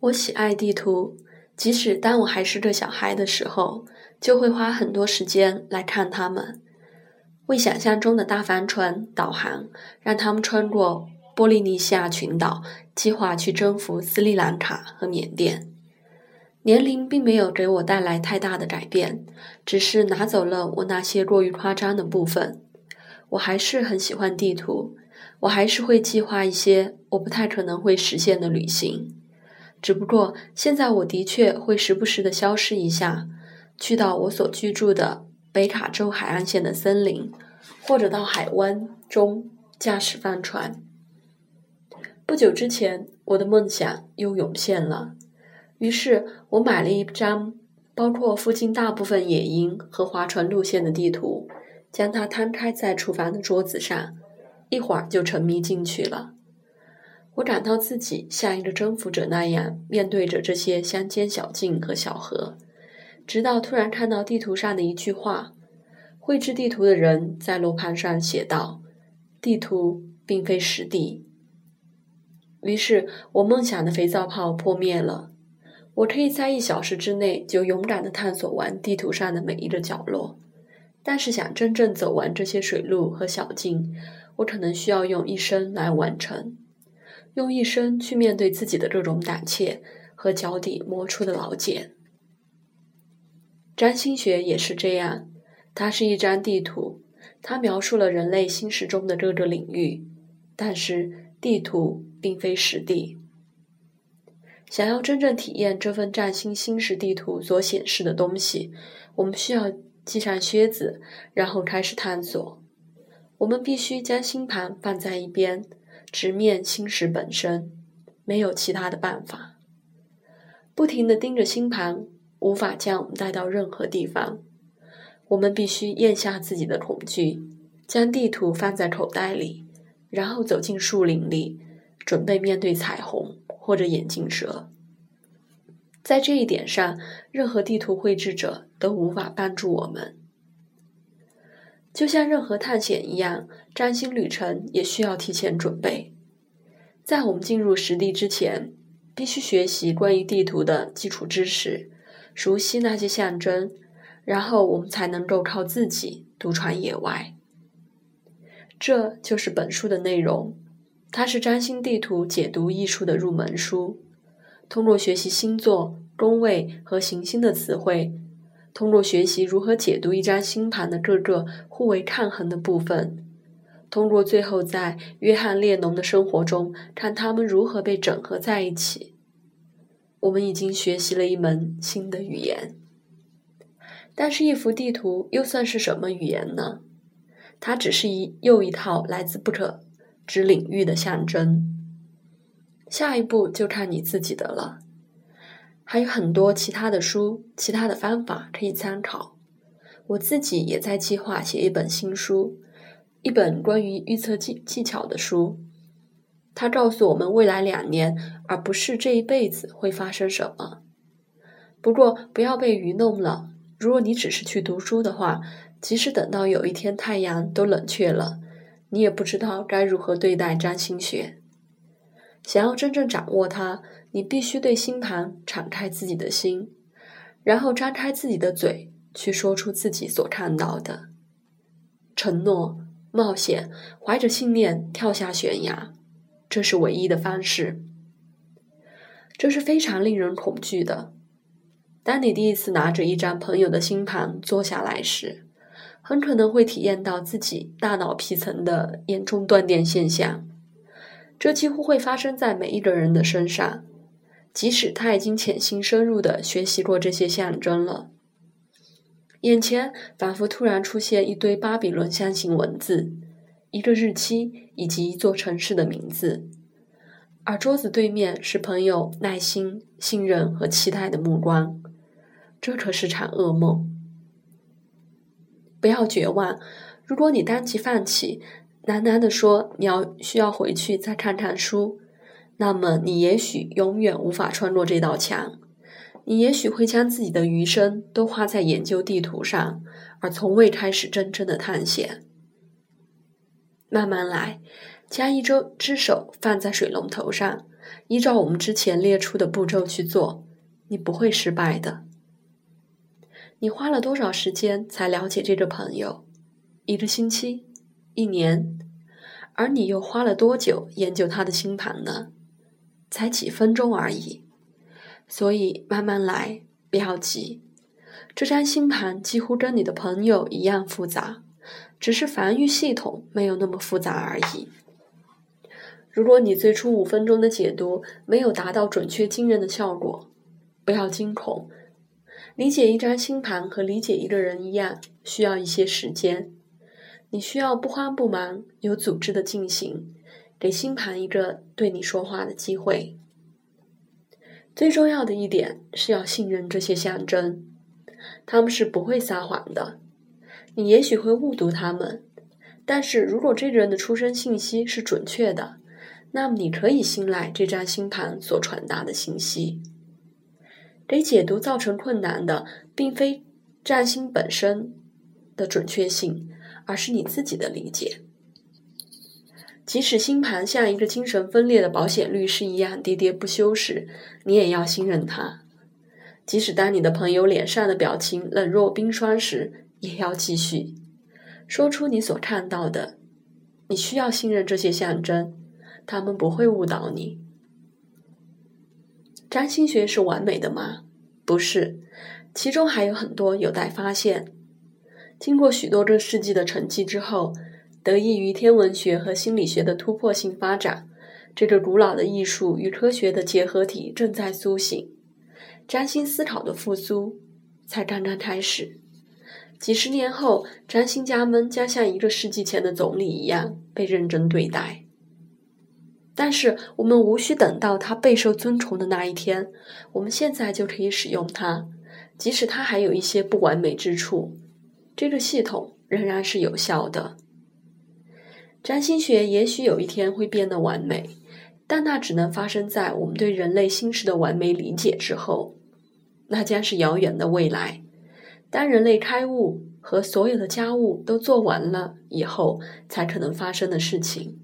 我喜爱地图，即使当我还是个小孩的时候，就会花很多时间来看它们，为想象中的大帆船导航，让他们穿过波利尼西亚群岛，计划去征服斯里兰卡和缅甸。年龄并没有给我带来太大的改变，只是拿走了我那些过于夸张的部分。我还是很喜欢地图，我还是会计划一些我不太可能会实现的旅行。只不过现在我的确会时不时的消失一下，去到我所居住的北卡州海岸线的森林，或者到海湾中驾驶帆船。不久之前，我的梦想又涌现了，于是我买了一张包括附近大部分野营和划船路线的地图，将它摊开在厨房的桌子上，一会儿就沉迷进去了。我感到自己像一个征服者那样面对着这些乡间小径和小河，直到突然看到地图上的一句话：绘制地图的人在罗盘上写道：“地图并非实地。”于是，我梦想的肥皂泡破灭了。我可以在一小时之内就勇敢地探索完地图上的每一个角落，但是想真正走完这些水路和小径，我可能需要用一生来完成。用一生去面对自己的这种胆怯和脚底磨出的老茧。占星学也是这样，它是一张地图，它描述了人类心识中的各个领域，但是地图并非实地。想要真正体验这份占星心识地图所显示的东西，我们需要系上靴子，然后开始探索。我们必须将星盘放在一边。直面星石本身，没有其他的办法。不停地盯着星盘，无法将我们带到任何地方。我们必须咽下自己的恐惧，将地图放在口袋里，然后走进树林里，准备面对彩虹或者眼镜蛇。在这一点上，任何地图绘制者都无法帮助我们。就像任何探险一样，占星旅程也需要提前准备。在我们进入实地之前，必须学习关于地图的基础知识，熟悉那些象征，然后我们才能够靠自己独闯野外。这就是本书的内容，它是占星地图解读艺术的入门书。通过学习星座、宫位和行星的词汇。通过学习如何解读一张星盘的各个互为抗衡的部分，通过最后在约翰列侬的生活中看他们如何被整合在一起，我们已经学习了一门新的语言。但是，一幅地图又算是什么语言呢？它只是一又一套来自不可知领域的象征。下一步就看你自己的了。还有很多其他的书、其他的方法可以参考。我自己也在计划写一本新书，一本关于预测技技巧的书。它告诉我们未来两年，而不是这一辈子会发生什么。不过不要被愚弄了。如果你只是去读书的话，即使等到有一天太阳都冷却了，你也不知道该如何对待占星学。想要真正掌握它。你必须对星盘敞开自己的心，然后张开自己的嘴，去说出自己所看到的。承诺、冒险，怀着信念跳下悬崖，这是唯一的方式。这是非常令人恐惧的。当你第一次拿着一张朋友的星盘坐下来时，很可能会体验到自己大脑皮层的严重断电现象。这几乎会发生在每一个人的身上。即使他已经潜心深入的学习过这些象征了，眼前仿佛突然出现一堆巴比伦象形文字，一个日期以及一座城市的名字，而桌子对面是朋友耐心、信任和期待的目光。这可是场噩梦。不要绝望，如果你当即放弃，喃喃地说你要需要回去再看看书。那么，你也许永远无法穿过这道墙。你也许会将自己的余生都花在研究地图上，而从未开始真正的探险。慢慢来，将一只只手放在水龙头上，依照我们之前列出的步骤去做，你不会失败的。你花了多少时间才了解这个朋友？一个星期？一年？而你又花了多久研究他的星盘呢？才几分钟而已。所以慢慢来，不要急。这张星盘几乎跟你的朋友一样复杂，只是防御系统没有那么复杂而已。如果你最初五分钟的解读没有达到准确惊人的效果，不要惊恐。理解一张星盘和理解一个人一样，需要一些时间。你需要不慌不忙、有组织的进行，给星盘一个对你说话的机会。最重要的一点是要信任这些象征。他们是不会撒谎的，你也许会误读他们，但是如果这个人的出生信息是准确的，那么你可以信赖这张星盘所传达的信息。给解读造成困难的，并非占星本身的准确性，而是你自己的理解。即使星盘像一个精神分裂的保险律师一样喋喋不休时，你也要信任他。即使当你的朋友脸上的表情冷若冰霜时，也要继续说出你所看到的。你需要信任这些象征，他们不会误导你。占星学是完美的吗？不是，其中还有很多有待发现。经过许多个世纪的沉寂之后，得益于天文学和心理学的突破性发展，这个古老的艺术与科学的结合体正在苏醒。占星思考的复苏才刚刚开始，几十年后，占星家们将像一个世纪前的总理一样被认真对待。但是，我们无需等到他备受尊崇的那一天，我们现在就可以使用它，即使它还有一些不完美之处，这个系统仍然是有效的。占星学也许有一天会变得完美，但那只能发生在我们对人类心事的完美理解之后。那将是遥远的未来。当人类开悟和所有的家务都做完了以后，才可能发生的事情。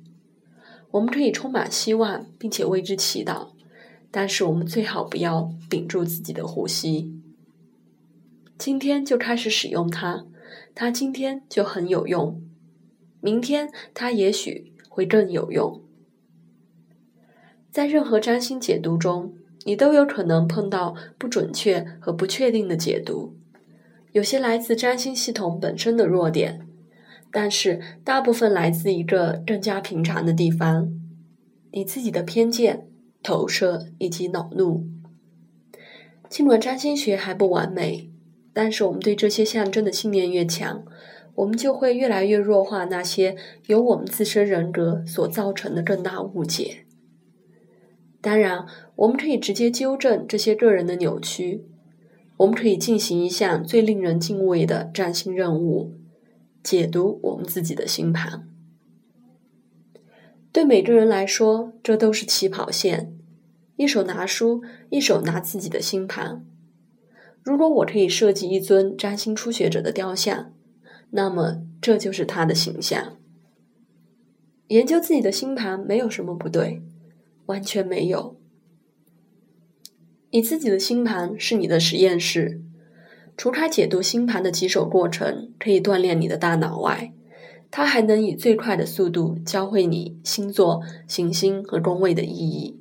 我们可以充满希望，并且为之祈祷，但是我们最好不要屏住自己的呼吸。今天就开始使用它，它今天就很有用，明天它也许会更有用。在任何占星解读中。你都有可能碰到不准确和不确定的解读，有些来自占星系统本身的弱点，但是大部分来自一个更加平常的地方——你自己的偏见、投射以及恼怒。尽管占星学还不完美，但是我们对这些象征的信念越强，我们就会越来越弱化那些由我们自身人格所造成的更大误解。当然，我们可以直接纠正这些个人的扭曲。我们可以进行一项最令人敬畏的占星任务：解读我们自己的星盘。对每个人来说，这都是起跑线。一手拿书，一手拿自己的星盘。如果我可以设计一尊占星初学者的雕像，那么这就是他的形象。研究自己的星盘没有什么不对。完全没有。你自己的星盘是你的实验室，除开解读星盘的棘手过程可以锻炼你的大脑外，它还能以最快的速度教会你星座、行星和宫位的意义，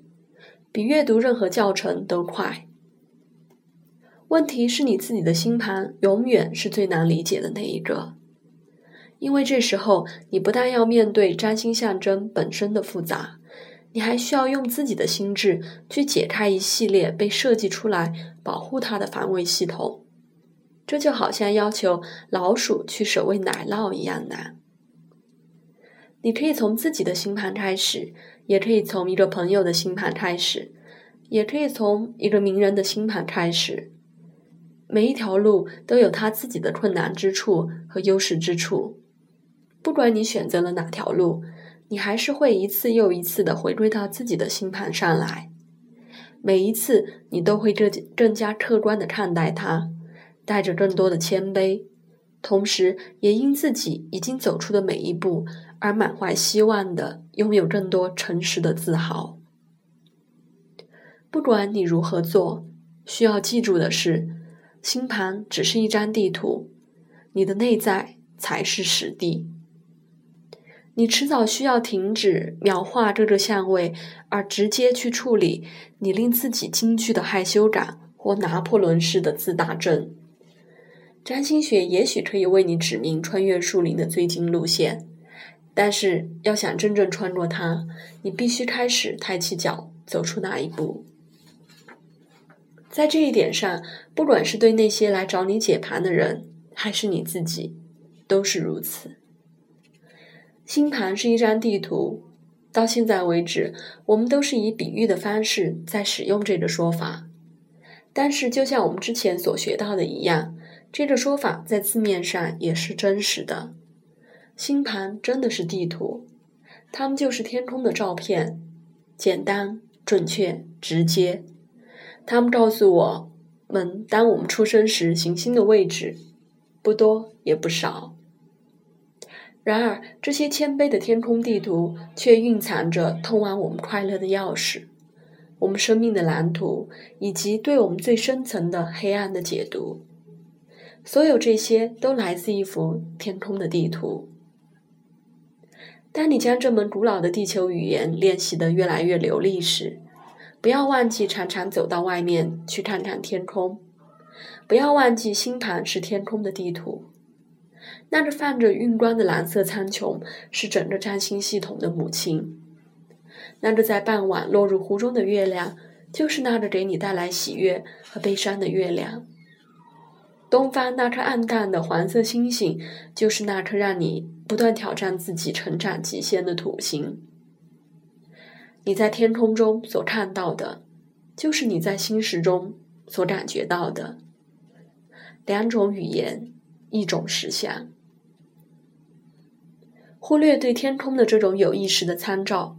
比阅读任何教程都快。问题是你自己的星盘永远是最难理解的那一个，因为这时候你不但要面对占星象征本身的复杂。你还需要用自己的心智去解开一系列被设计出来保护它的防卫系统，这就好像要求老鼠去守卫奶酪一样难。你可以从自己的星盘开始，也可以从一个朋友的星盘开始，也可以从一个名人的星盘开始。每一条路都有它自己的困难之处和优势之处，不管你选择了哪条路。你还是会一次又一次的回归到自己的星盘上来，每一次你都会更更加客观的看待它，带着更多的谦卑，同时也因自己已经走出的每一步而满怀希望的拥有更多诚实的自豪。不管你如何做，需要记住的是，星盘只是一张地图，你的内在才是实地。你迟早需要停止描画这个相位，而直接去处理你令自己惊惧的害羞感或拿破仑式的自大症。占星学也许可以为你指明穿越树林的最近路线，但是要想真正穿过它，你必须开始抬起脚走出那一步。在这一点上，不管是对那些来找你解盘的人，还是你自己，都是如此。星盘是一张地图，到现在为止，我们都是以比喻的方式在使用这个说法。但是，就像我们之前所学到的一样，这个说法在字面上也是真实的。星盘真的是地图，它们就是天空的照片，简单、准确、直接。他们告诉我们，当我们出生时行星的位置，不多也不少。然而，这些谦卑的天空地图却蕴藏着通往我们快乐的钥匙，我们生命的蓝图，以及对我们最深层的黑暗的解读。所有这些都来自一幅天空的地图。当你将这门古老的地球语言练习得越来越流利时，不要忘记常常走到外面去看看天空，不要忘记星盘是天空的地图。那个泛着晕光的蓝色苍穹是整个占星系统的母亲。那个在傍晚落入湖中的月亮，就是那个给你带来喜悦和悲伤的月亮。东方那颗暗淡的黄色星星，就是那颗让你不断挑战自己成长极限的土星。你在天空中所看到的，就是你在星石中所感觉到的。两种语言。一种实相，忽略对天空的这种有意识的参照，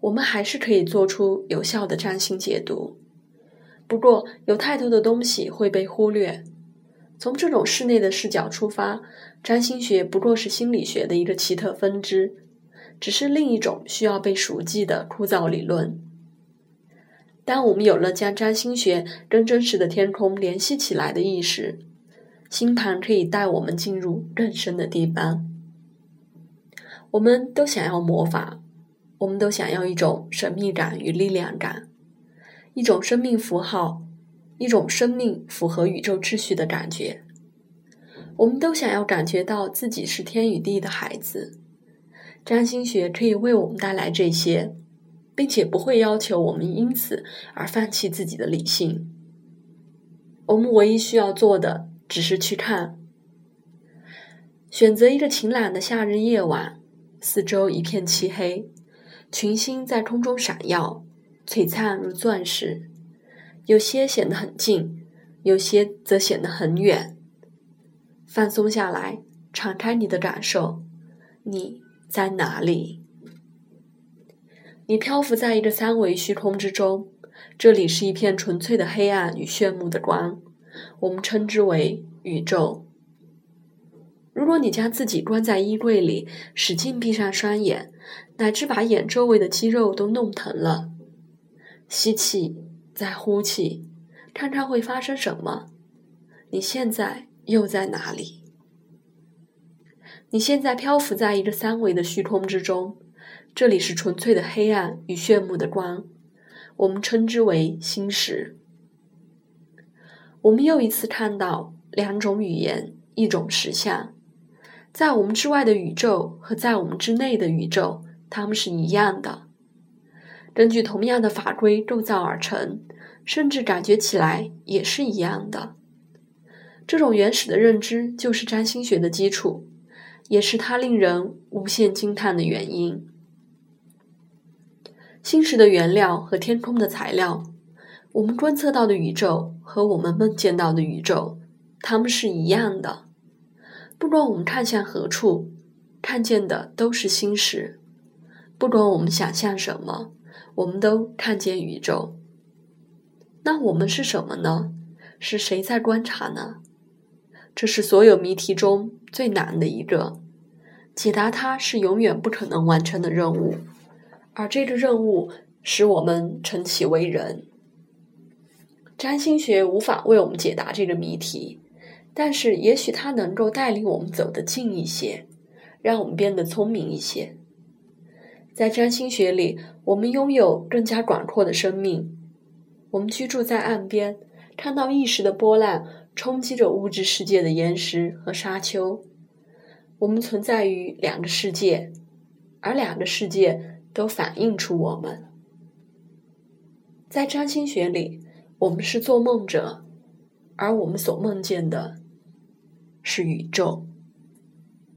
我们还是可以做出有效的占星解读。不过，有太多的东西会被忽略。从这种室内的视角出发，占星学不过是心理学的一个奇特分支，只是另一种需要被熟记的枯燥理论。当我们有了将占星学跟真实的天空联系起来的意识。星盘可以带我们进入更深的地方。我们都想要魔法，我们都想要一种神秘感与力量感，一种生命符号，一种生命符合宇宙秩序的感觉。我们都想要感觉到自己是天与地的孩子。占星学可以为我们带来这些，并且不会要求我们因此而放弃自己的理性。我们唯一需要做的。只是去看，选择一个晴朗的夏日夜晚，四周一片漆黑，群星在空中闪耀，璀璨如钻石。有些显得很近，有些则显得很远。放松下来，敞开你的感受，你在哪里？你漂浮在一个三维虚空之中，这里是一片纯粹的黑暗与炫目的光。我们称之为宇宙。如果你将自己关在衣柜里，使劲闭上双眼，乃至把眼周围的肌肉都弄疼了，吸气，再呼气，看看会发生什么？你现在又在哪里？你现在漂浮在一个三维的虚空之中，这里是纯粹的黑暗与炫目的光，我们称之为星石。我们又一次看到两种语言，一种实相，在我们之外的宇宙和在我们之内的宇宙，它们是一样的，根据同样的法规构造而成，甚至感觉起来也是一样的。这种原始的认知就是占星学的基础，也是它令人无限惊叹的原因。星石的原料和天空的材料。我们观测到的宇宙和我们梦见到的宇宙，它们是一样的。不管我们看向何处，看见的都是星石；不管我们想象什么，我们都看见宇宙。那我们是什么呢？是谁在观察呢？这是所有谜题中最难的一个，解答它是永远不可能完成的任务。而这个任务使我们称其为人。占星学无法为我们解答这个谜题，但是也许它能够带领我们走得近一些，让我们变得聪明一些。在占星学里，我们拥有更加广阔的生命。我们居住在岸边，看到意识的波浪冲击着物质世界的岩石和沙丘。我们存在于两个世界，而两个世界都反映出我们。在占星学里，我们是做梦者，而我们所梦见的是宇宙。